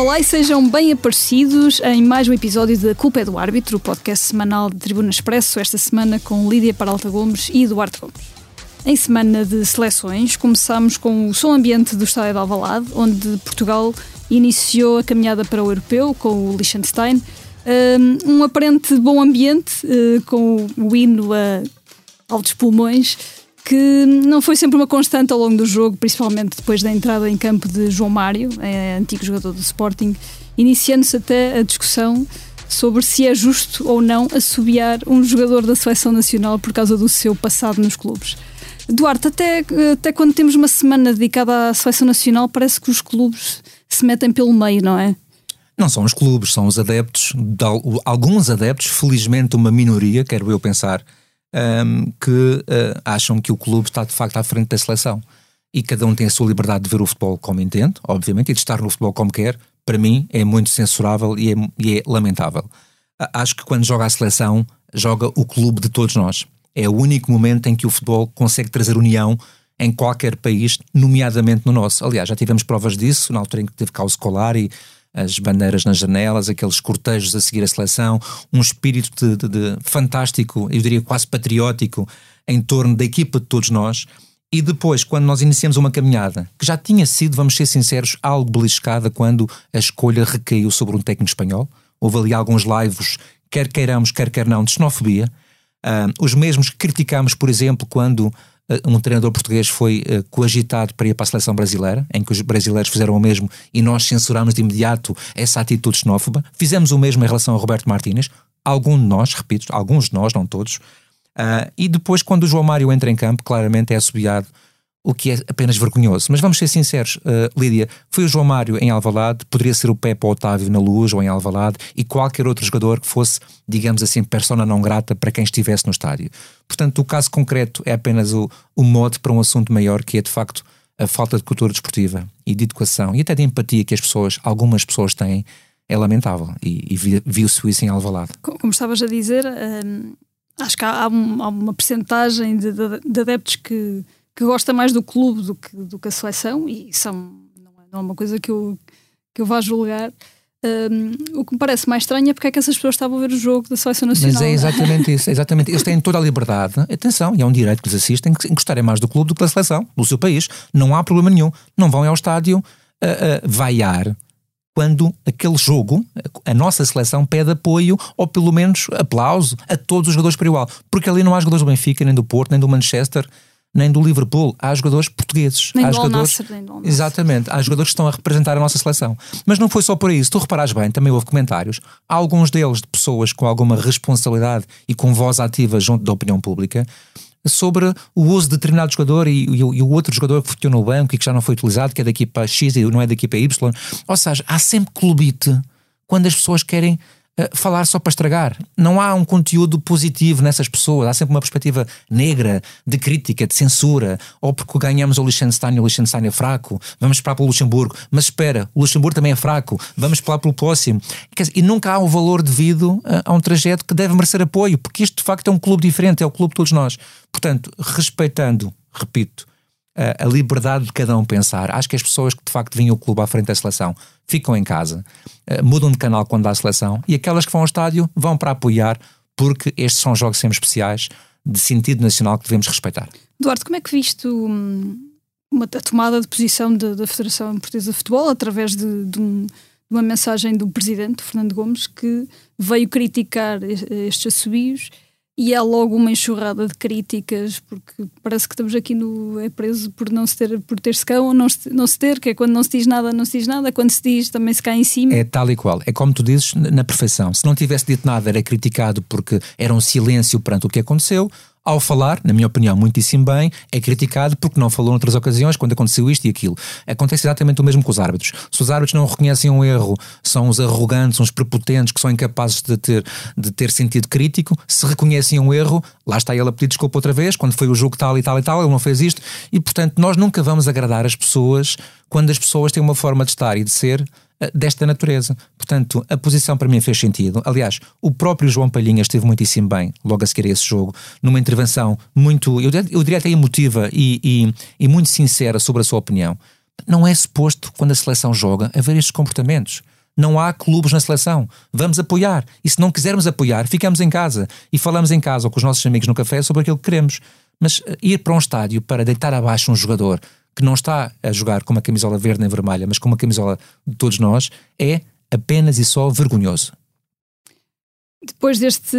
Olá e sejam bem aparecidos em mais um episódio da Culpa é do Árbitro, o podcast semanal de Tribuna Expresso, esta semana com Lídia Paralta Gomes e Eduardo Gomes. Em semana de seleções, começamos com o som ambiente do Estádio de Alvalade, onde Portugal iniciou a caminhada para o Europeu com o Liechtenstein. Um aparente bom ambiente, uh, com o hino a altos pulmões, que não foi sempre uma constante ao longo do jogo, principalmente depois da entrada em campo de João Mário, é, antigo jogador do Sporting, iniciando-se até a discussão sobre se é justo ou não assobiar um jogador da seleção nacional por causa do seu passado nos clubes. Duarte, até, até quando temos uma semana dedicada à seleção nacional, parece que os clubes se metem pelo meio, não é? Não são os clubes, são os adeptos, alguns adeptos, felizmente uma minoria, quero eu pensar, um, que uh, acham que o clube está de facto à frente da seleção. E cada um tem a sua liberdade de ver o futebol como entende, obviamente, e de estar no futebol como quer. Para mim é muito censurável e é, e é lamentável. Acho que quando joga a seleção, joga o clube de todos nós. É o único momento em que o futebol consegue trazer união em qualquer país, nomeadamente no nosso. Aliás, já tivemos provas disso, na altura em que teve caos escolar e as bandeiras nas janelas, aqueles cortejos a seguir a seleção, um espírito de, de, de fantástico, eu diria quase patriótico, em torno da equipa de todos nós. E depois, quando nós iniciamos uma caminhada, que já tinha sido, vamos ser sinceros, algo beliscada quando a escolha recaiu sobre um técnico espanhol, houve ali alguns lives, quer queiramos, quer quer não, de xenofobia, Uh, os mesmos que criticámos, por exemplo, quando um treinador português foi uh, coagitado para ir para a seleção brasileira, em que os brasileiros fizeram o mesmo e nós censurámos de imediato essa atitude xenófoba. Fizemos o mesmo em relação a Roberto Martínez. Algum de nós, repito, alguns de nós, não todos. e depois, quando o João Mário entra em campo, claramente é assobiado o que é apenas vergonhoso. Mas vamos ser sinceros, uh, Lídia, foi o João Mário em Alvalade, poderia ser o Pepe ou Otávio na Luz ou em Alvalade e qualquer outro jogador que fosse, digamos assim, persona não grata para quem estivesse no estádio. Portanto, o caso concreto é apenas o, o mote para um assunto maior que é, de facto, a falta de cultura desportiva e de educação e até de empatia que as pessoas, algumas pessoas têm, é lamentável e, e viu-se isso em Alvalade. Como estavas a dizer, hum, acho que há, há, uma percentagem de, de, de adeptos que que gosta mais do clube do que, do que a seleção, e são, não é, não é uma coisa que eu, que eu vá julgar. Um, o que me parece mais estranho é porque é que essas pessoas estavam a ver o jogo da Seleção Nacional. Mas é exatamente isso, é exatamente. Eles têm toda a liberdade, atenção, e é um direito que lhes assistem, que gostarem mais do clube do que da seleção, do seu país. Não há problema nenhum. Não vão ao estádio uh, uh, vaiar quando aquele jogo, a nossa seleção pede apoio ou pelo menos aplauso a todos os jogadores por igual. Porque ali não há jogadores do Benfica, nem do Porto, nem do Manchester nem do Liverpool. Há jogadores portugueses. Nem há do jogadores, Nasser, nem do Exatamente. Há jogadores que estão a representar a nossa seleção. Mas não foi só por isso. Se tu reparares bem, também houve comentários. Há alguns deles de pessoas com alguma responsabilidade e com voz ativa junto da opinião pública sobre o uso de determinado jogador e, e, e, o outro jogador que ficou no banco e que já não foi utilizado, que é da equipa X e não é da equipa Y. Ou seja, há sempre clubite quando as pessoas querem falar só para estragar. Não há um conteúdo positivo nessas pessoas. Há sempre uma perspectiva negra, de crítica, de censura. Ou porque ganhamos o Liechtenstein e o Liechtenstein é fraco, vamos esperar pelo Luxemburgo. Mas espera, o Luxemburgo também é fraco, vamos esperar pelo próximo. E nunca há o valor devido a, a um trajeto que deve merecer apoio, porque isto de facto é um clube diferente, é o clube de todos nós. Portanto, respeitando, repito, a liberdade de cada um pensar. Acho que as pessoas que de facto vinham o clube à frente da seleção ficam em casa, eh, mudam de canal quando a seleção e aquelas que vão ao estádio vão para apoiar, porque estes são jogos sempre especiais de sentido nacional que devemos respeitar. Eduardo, como é que viste hum, uma, a tomada de posição da Federação Portuguesa de Futebol através de, de, um, de, uma mensagem do presidente, Fernando Gomes, que veio criticar estes assobios e há logo uma enxurrada de críticas, porque parece que estamos aqui no é preso por não se ter, por ter-se cão ou não se, não se ter, que é quando não se diz nada, não se diz nada, quando se diz também se cai em cima. É tal e qual. É como tu dizes, na perfeição. Se não tivesse dito nada, era criticado porque era um silêncio perante o que aconteceu ao falar, na minha opinião, muitíssimo bem, é criticado porque não falou noutras ocasiões quando aconteceu isto e aquilo. Acontece exatamente o mesmo com os árbitros. Se os árbitros não reconhecem um erro, são os arrogantes, uns prepotentes que são incapazes de ter, de ter sentido crítico. Se reconhecem um erro, lá está ele a pedir desculpa outra vez, quando foi o jogo tal e tal e tal, ele não fez isto. E, portanto, nós nunca vamos agradar as pessoas quando as pessoas têm uma forma de estar e de ser desta natureza. Portanto, a posição para mim fez sentido. Aliás, o próprio João Palhinha esteve muitíssimo bem, logo a seguir a esse jogo, numa intervenção muito, eu, eu diria até emotiva e, e, e muito sincera sobre a sua opinião. Não é suposto, quando a seleção joga, haver estes comportamentos. Não há clubes na seleção. Vamos apoiar. E se não quisermos apoiar, ficamos em casa e falamos em casa ou com os nossos amigos no café sobre aquilo que queremos. Mas eh, ir para um estádio para deitar abaixo um jogador que não está a jogar com uma camisola verde nem vermelha, mas com uma camisola de todos nós, é apenas e só vergonhoso. Depois deste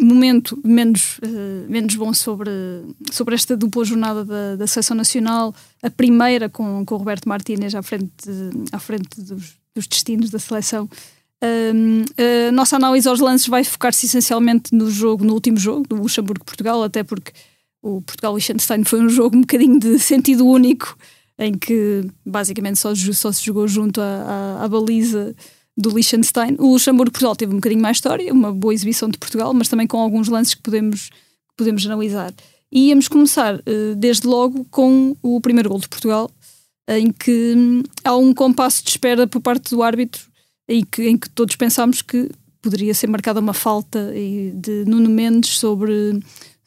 momento menos, uh, menos bom sobre, sobre esta dupla jornada da, da Seleção Nacional, a primeira com, com o Roberto Martínez à frente, à frente dos, dos destinos da seleção, uh, a nossa análise aos lances vai focar-se essencialmente no jogo, no último jogo, do Luxemburgo-Portugal, até porque o Portugal-Liechtenstein foi um jogo um bocadinho de sentido único, em que basicamente só, só se jogou junto à, à, à baliza do Liechtenstein. O Luxemburgo-Portugal teve um bocadinho mais história, uma boa exibição de Portugal, mas também com alguns lances que podemos, podemos analisar. E íamos começar, uh, desde logo, com o primeiro gol de Portugal, em que hum, há um compasso de espera por parte do árbitro, em que, em que todos pensámos que poderia ser marcada uma falta de Nuno Mendes sobre,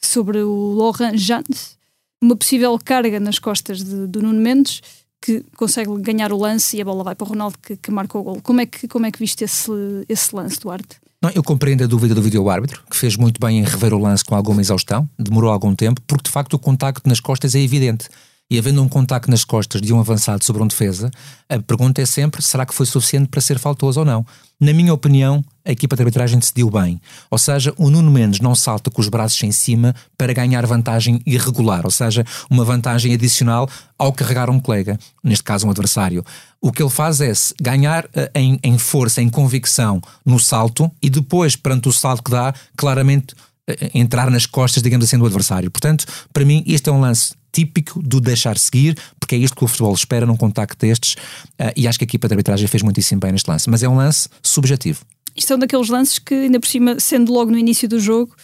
sobre o Laurent Jans, uma possível carga nas costas de, do Nuno Mendes, que consegue ganhar o lance e a bola vai para o Ronaldo que, que marca o gol. Como é que, como é que viste esse, esse lance, Duarte? Não, eu compreendo a dúvida do vídeo-árbitro, que fez muito bem em rever o lance com alguma exaustão, demorou algum tempo, porque de facto o contacto nas costas é evidente. E havendo um contacto nas costas de um avançado sobre um defesa, a pergunta é sempre: será que foi suficiente para ser faltoso ou não? Na minha opinião, a equipa de arbitragem decidiu bem. Ou seja, o Nuno Mendes não salta com os braços em cima para ganhar vantagem irregular, ou seja, uma vantagem adicional ao carregar um colega, neste caso um adversário. O que ele faz é ganhar eh, em, em força, em convicção no salto e depois, perante o salto que dá, claramente eh, entrar nas costas, digamos assim, do adversário. Portanto, para mim, este é um lance típico do deixar seguir, porque é isto que o futebol espera num contacto destes, uh, e acho que a equipa de arbitragem fez muitíssimo bem neste lance. Mas é um lance subjetivo. Isto é um daqueles lances que, ainda por cima, sendo logo no início do jogo,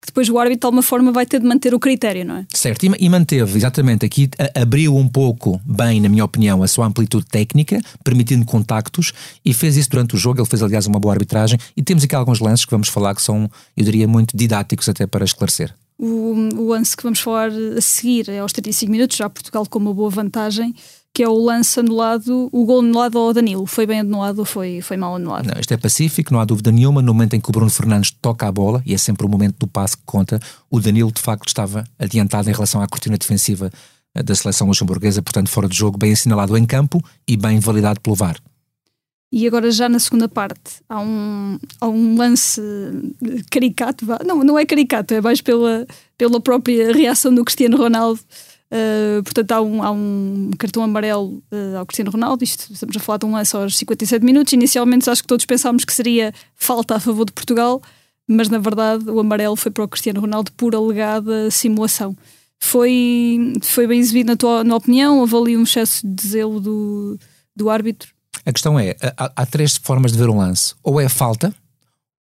que depois o árbitro de alguma forma vai ter de manter o critério, não é? Certo, e, e manteve, exatamente, aqui a, abriu um pouco bem, na minha opinião, a sua amplitude técnica, permitindo contactos, e fez isso durante o jogo, ele fez aliás uma boa arbitragem, e temos aqui alguns lances que vamos falar que são, eu diria, muito didáticos até para esclarecer. O, o lance que vamos falar a seguir é aos 35 minutos, já Portugal com uma boa vantagem, que é o lance anulado, o gol anulado ao Danilo. Foi bem anulado ou foi, foi mal anulado? Não, isto é pacífico, não há dúvida nenhuma. No momento em que o Bruno Fernandes toca a bola, e é sempre o momento do passe que conta, o Danilo de facto estava adiantado em relação à cortina defensiva eh, da seleção luxemburguesa, portanto fora de jogo, bem assinalado em campo e bem validado pelo VAR. E agora já na segunda parte há um, há um lance caricato, não, não é caricato, é mais pela, pela própria reação do Cristiano Ronaldo. Uh, portanto, há um, há um cartão amarelo uh, ao Cristiano Ronaldo. Isto, estamos a falar de um lance aos 57 minutos. Inicialmente, acho que todos pensámos que seria falta a favor de Portugal, mas na verdade o amarelo foi para o Cristiano Ronaldo por alegada simulação. Foi, foi bem exibido na tua na opinião? Ali um excesso de zelo do, do árbitro? A questão é: há, há três formas de ver um lance. Ou é falta,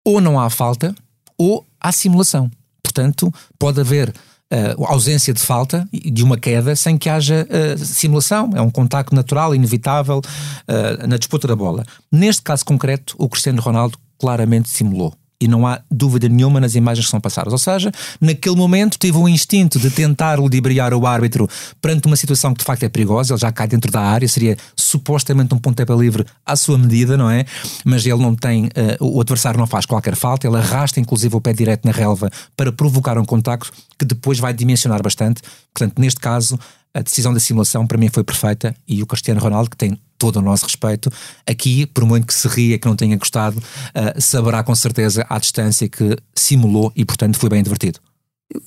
ou não há falta, ou há simulação. Portanto, pode haver uh, ausência de falta de uma queda sem que haja uh, simulação. É um contacto natural, inevitável uh, na disputa da bola. Neste caso concreto, o Cristiano Ronaldo claramente simulou e não há dúvida nenhuma nas imagens que são passadas. Ou seja, naquele momento teve um instinto de tentar ludibriar o árbitro perante uma situação que de facto é perigosa, ele já cai dentro da área, seria supostamente um pontapé livre à sua medida, não é? Mas ele não tem, uh, o adversário não faz qualquer falta, ele arrasta inclusive o pé direto na relva para provocar um contacto que depois vai dimensionar bastante. Portanto, neste caso, a decisão da simulação para mim foi perfeita e o Cristiano Ronaldo, que tem todo o nosso respeito, aqui, por muito que se ria, que não tenha gostado, uh, saberá com certeza à distância que simulou e, portanto, foi bem divertido.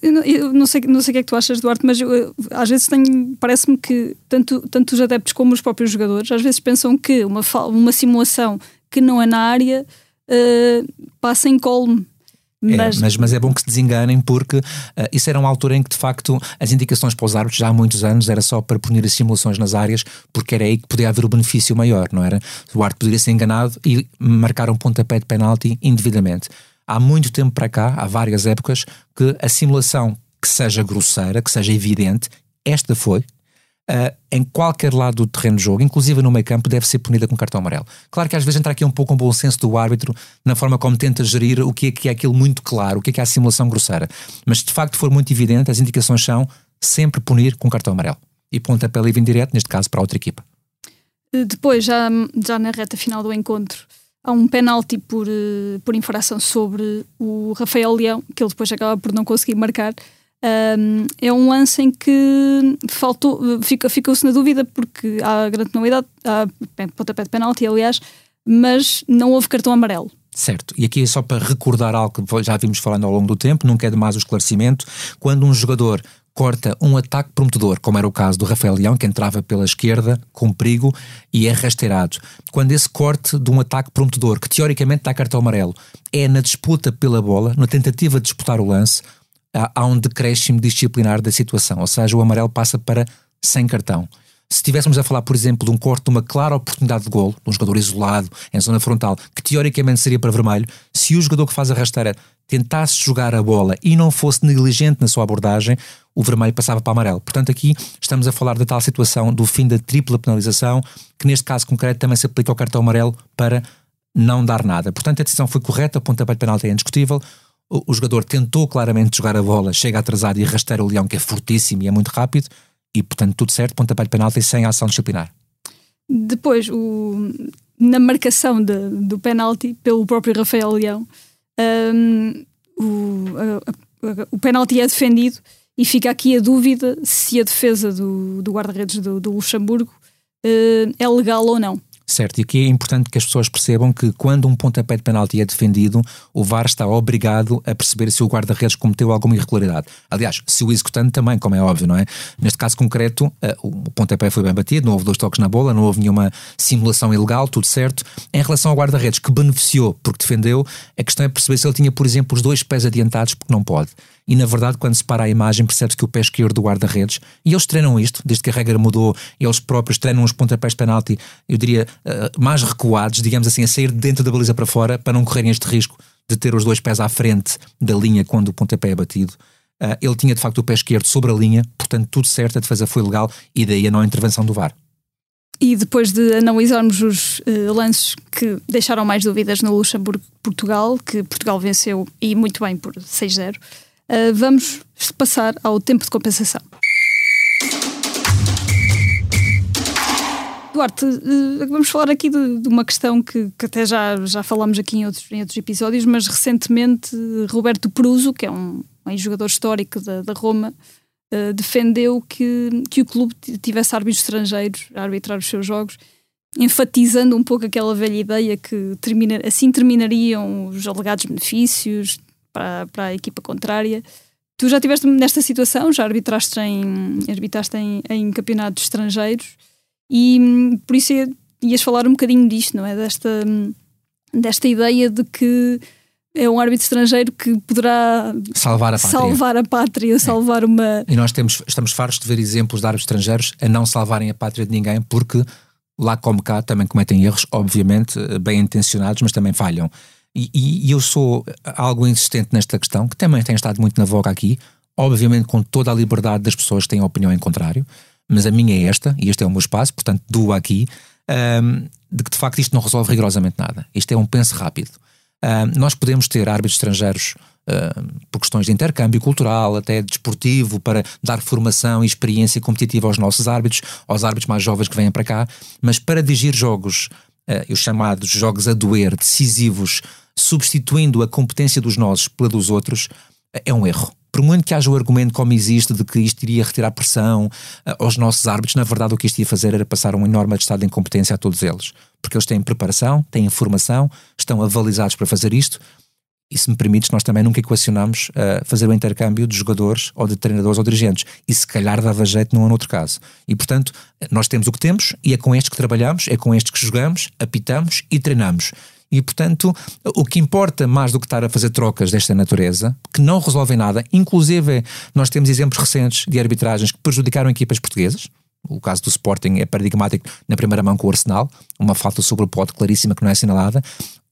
Eu, eu não, sei, não sei o que é que tu achas, Duarte, mas eu, às vezes parece-me que tanto, tanto os adeptos como os próprios jogadores às vezes pensam que uma, uma simulação que não é na área uh, passa em colme mas... É, mas, mas, é bom que se desenganem porque uh, isso era uma altura em que de facto as indicações para os árbitros já há muitos anos era só para punir as simulações nas áreas porque era aí que podia haver o benefício maior, não era? O árbitro poderia ser enganado e marcar um pontapé de penalti indevidamente. Há muito tempo para cá, há várias épocas, que a simulação que seja grosseira, que seja evidente, esta foi, uh, em qualquer lado do terreno de jogo, inclusive no meio campo, deve ser punida com cartão amarelo. Claro que às vezes entra aqui um pouco um bom senso do árbitro na forma como tenta gerir o que é que é aquilo muito claro, o que é que é a simulação grosseira. Mas se de facto for muito evidente, as indicações são sempre punir com cartão amarelo. E pontapé livre indireto, neste caso, para a outra equipa. Depois, já, já na reta final do encontro, há um penalti por, por infração sobre o Rafael Leão, que ele depois acaba por não conseguir marcar. Um, é um lance em que faltou, fica, ficou-se na dúvida porque há grande novidade, há pontapé de penalti, aliás, mas não houve cartão amarelo. Certo, e aqui é só para recordar algo que já vimos falando ao longo do tempo, nunca é demais o esclarecimento. Quando um jogador corta um ataque prometedor, como era o caso do Rafael Leão, que entrava pela esquerda com perigo e é rasteirado. Quando esse corte de um ataque prometedor, que teoricamente dá cartão amarelo, é na disputa pela bola, na tentativa de disputar o lance, há um decréscimo disciplinar da situação, ou seja, o amarelo passa para sem cartão. Se estivéssemos a falar, por exemplo, de um corte de uma clara oportunidade de gol, de um jogador isolado, em zona frontal, que teoricamente seria para vermelho, se o jogador que faz a rasteira tentasse jogar a bola e não fosse negligente na sua abordagem, o vermelho passava para amarelo. Portanto, aqui estamos a falar da tal situação do fim da tripla penalização, que neste caso concreto também se aplica ao cartão amarelo para não dar nada. Portanto, a decisão foi correta, o pontapé de penalti é indiscutível, o, jogador tentou claramente jogar a bola, chega atrasado e rasteira o Leão, que é fortíssimo e é muito rápido, e portanto tudo certo, pontapé de penalti sem ação disciplinar. Depois, o, na marcação de, do penalti pelo próprio Rafael Leão, um, o, a, a, o penalti é defendido e fica aqui a dúvida se a defesa do, do guarda-redes do, do, Luxemburgo uh, é legal ou não. Certo, e aqui é importante que as pessoas percebam que quando um pontapé de penalti é defendido, o VAR está obrigado a perceber se o guarda-redes cometeu alguma irregularidade. Aliás, se o executante também, como é óbvio, não é? Neste caso concreto, eh, o pontapé foi bem batido, não houve dois toques na bola, não houve nenhuma simulação ilegal, tudo certo. Em relação ao guarda-redes que beneficiou porque defendeu, a questão é perceber se ele tinha, por exemplo, os dois pés adiantados, porque não pode e na verdade quando se para a imagem percebe-se que o pé esquerdo do guarda-redes, e eles treinam isto, desde que a regra mudou, eles próprios treinam os pontapés de penalti, eu diria, uh, mais recuados, digamos assim, a sair dentro da baliza para fora, para não correrem este risco de ter os dois pés à frente da linha quando o pontapé é batido. Uh, ele tinha de facto o pé esquerdo sobre a linha, portanto tudo certo, a defesa foi legal e daí a não intervenção do VAR. E depois de analisarmos os uh, lances que deixaram mais dúvidas no Luxemburgo-Portugal, que Portugal venceu e muito bem por 6-0, Uh, vamos passar ao tempo de compensação. Duarte, uh, vamos falar aqui de, de uma questão que, que, até já, já falámos aqui em outros, em outros episódios, mas recentemente Roberto Pruso, que é um, um jogador histórico da, da Roma, uh, defendeu que, que o clube tivesse árbitros estrangeiros a arbitrar os seus jogos, enfatizando um pouco aquela velha ideia que termina, assim terminariam os alegados benefícios, para, para a equipa contrária. Tu já estiveste nesta situação, já arbitraste em, arbitraste em, em campeonatos estrangeiros e hum, por isso ias falar um bocadinho disto, não é? Desta, hum, desta ideia de que é um árbitro estrangeiro que poderá salvar a pátria, salvar, a pátria, salvar é. uma. E nós temos, estamos fartos de ver exemplos de árbitros estrangeiros a não salvarem a pátria de ninguém, porque lá como cá também cometem erros, obviamente bem intencionados, mas também falham. E, e, eu sou algo insistente nesta questão, que também tem estado muito na voga aqui, obviamente com toda a liberdade das pessoas que têm opinião em contrário, mas a minha é esta, e este é o meu espaço, portanto, do aqui, um, de que de facto isto não resolve rigorosamente nada. Isto é um penso rápido. Um, nós podemos ter árbitros estrangeiros por questões de intercâmbio cultural, até desportivo, para dar formação e experiência competitiva aos nossos árbitros, aos árbitros mais jovens que vêm para cá, mas para dirigir jogos, uh, os chamados jogos a doer, decisivos, substituindo a competência dos nossos pela dos outros, é um erro. Por muito que haja o argumento como existe de que isto iria retirar pressão uh, aos nossos árbitros, na verdade o que isto ia fazer era passar um enorme estado de incompetência a todos eles. Porque eles têm preparação, têm formação, estão avalizados para fazer isto, e se me permites, nós também nunca equacionamos uh, fazer o intercâmbio de jogadores ou de treinadores ou dirigentes. E se calhar dava jeito num ou noutro caso. E portanto, nós temos o que temos e é com estes que trabalhamos, é com estes que jogamos, apitamos e treinamos. E, portanto, o que importa mais do que estar a fazer trocas desta natureza, que não resolvem nada, inclusive nós temos exemplos recentes de arbitragens que prejudicaram equipas portuguesas. O caso do Sporting é paradigmático na primeira mão com o Arsenal, uma falta sobre o pote claríssima que não é assinalada.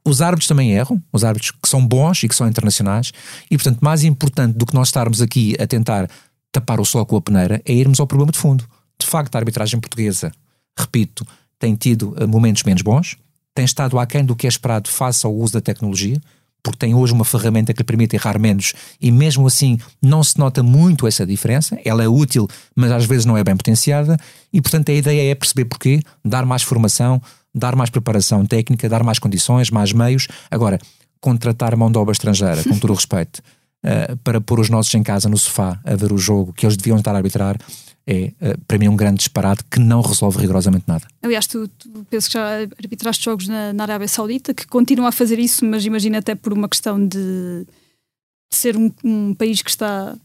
Os árbitros também erram, os árbitros que são bons e que são internacionais, e portanto, mais importante do que nós estarmos aqui a tentar tapar o sol com a peneira é irmos ao problema de fundo. De facto, a arbitragem portuguesa, repito, tem tido eh, momentos menos bons, tem estado aquém do que é esperado face ao uso da tecnologia, porque tem hoje uma ferramenta que permite errar menos e mesmo assim não se nota muito essa diferença. Ela é útil, mas às vezes não é bem potenciada e, portanto, a ideia é perceber porquê, dar mais formação, dar mais preparação técnica, dar mais condições, mais meios. Agora, contratar mão de obra estrangeira, com todo o respeito, uh, para pôr os nossos em casa no sofá a ver o jogo que eles deviam estar a arbitrar, é, uh, para mim, um grande disparate que não resolve rigorosamente nada. Aliás, tu, tu penso que já arbitraste jogos na, na, Arábia Saudita, que continuam a fazer isso, mas imagina até por uma questão de, de ser um, um país que está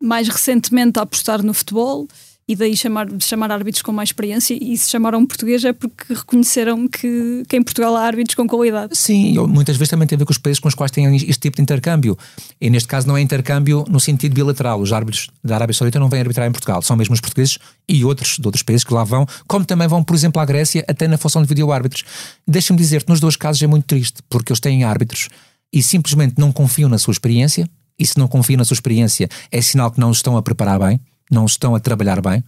mais recentemente a apostar no futebol e daí chamar, chamar árbitros com mais experiência e se chamaram português é porque reconheceram que, que em Portugal há árbitros com qualidade. Sim, muitas vezes também tem a ver com os países com os quais têm este tipo de intercâmbio. E neste caso não é intercâmbio no sentido bilateral. Os árbitros da Arábia Saudita não vêm arbitrar em Portugal, são mesmo os portugueses e outros de outros países que lá vão, como também vão, por exemplo, à Grécia, até na função de vídeo-árbitros. Deixa-me dizer-te, nos dois casos é muito triste, porque eles têm árbitros e simplesmente não confiam na sua experiência, e se não confiam na sua experiência é sinal que não os estão a preparar bem, não estão a trabalhar bem.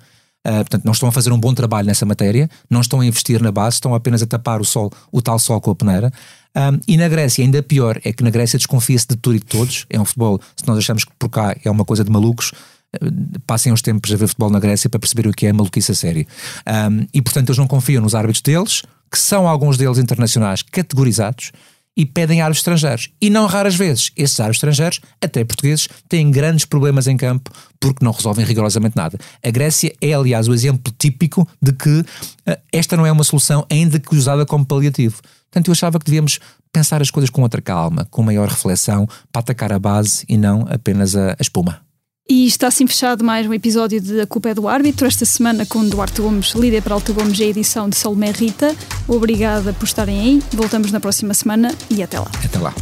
Uh, portanto, não estão a fazer um bom trabalho nessa matéria, não estão a investir na base, estão apenas a tapar o sol, o tal sol com a peneira. Um, e na Grécia, ainda pior, é que na Grécia desconfia-se de tudo e de todos. É um futebol, se nós achamos que por cá é uma coisa de malucos, uh, passem os tempos a ver futebol na Grécia para perceber o que é maluquice a sério. Um, e portanto, eles não confiam nos árbitros deles, que são alguns deles internacionais categorizados, e pedem árbitros estrangeiros. E não raras vezes, esses árbitros estrangeiros, até portugueses, têm grandes problemas em campo porque não resolvem rigorosamente nada. A Grécia é, aliás, o exemplo típico de que uh, esta não é uma solução, ainda que usada como paliativo. Portanto, eu achava que devíamos pensar as coisas com outra calma, com maior reflexão, para atacar a base e não apenas a, a espuma. E está assim fechado mais um episódio de A Culpa é do Árbitro, esta semana com Duarte Gomes, Lídia Peralta Gomes e a edição de Salomé Rita. Obrigada por estarem aí, voltamos na próxima semana e até lá. Até lá.